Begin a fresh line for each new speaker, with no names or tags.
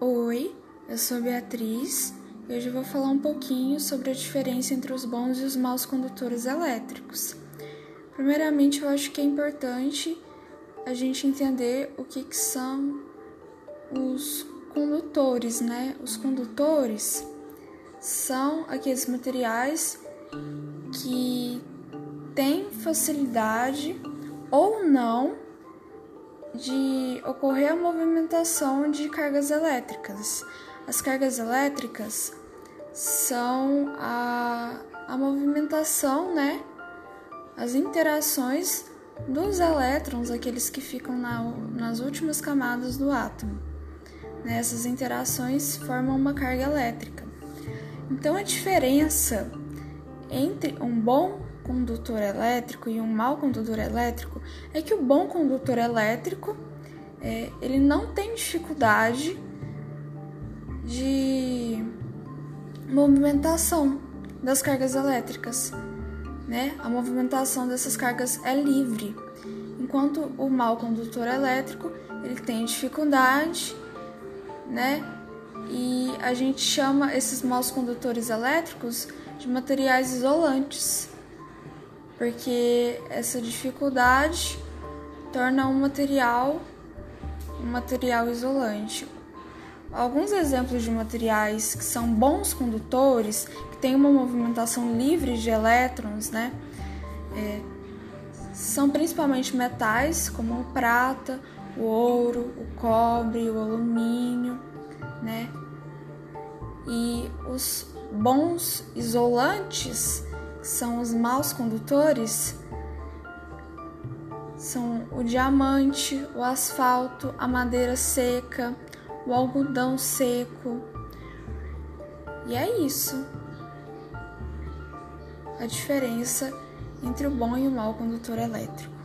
Oi, eu sou Beatriz e hoje vou falar um pouquinho sobre a diferença entre os bons e os maus condutores elétricos. Primeiramente, eu acho que é importante a gente entender o que, que são os condutores, né? Os condutores são aqueles materiais que têm facilidade ou não de ocorrer a movimentação de cargas elétricas. As cargas elétricas são a, a movimentação, né? As interações dos elétrons, aqueles que ficam na, nas últimas camadas do átomo. Né? Essas interações formam uma carga elétrica. Então, a diferença entre um bom condutor elétrico e um mau condutor elétrico é que o bom condutor elétrico é, ele não tem dificuldade de movimentação das cargas elétricas, né? A movimentação dessas cargas é livre, enquanto o mau condutor elétrico ele tem dificuldade, né? E a gente chama esses maus condutores elétricos de materiais isolantes porque essa dificuldade torna um material um material isolante. Alguns exemplos de materiais que são bons condutores, que têm uma movimentação livre de elétrons, né? É, são principalmente metais como o prata, o ouro, o cobre, o alumínio, né? E os bons isolantes são os maus condutores são o diamante, o asfalto, a madeira seca, o algodão seco. E é isso. A diferença entre o bom e o mau condutor elétrico.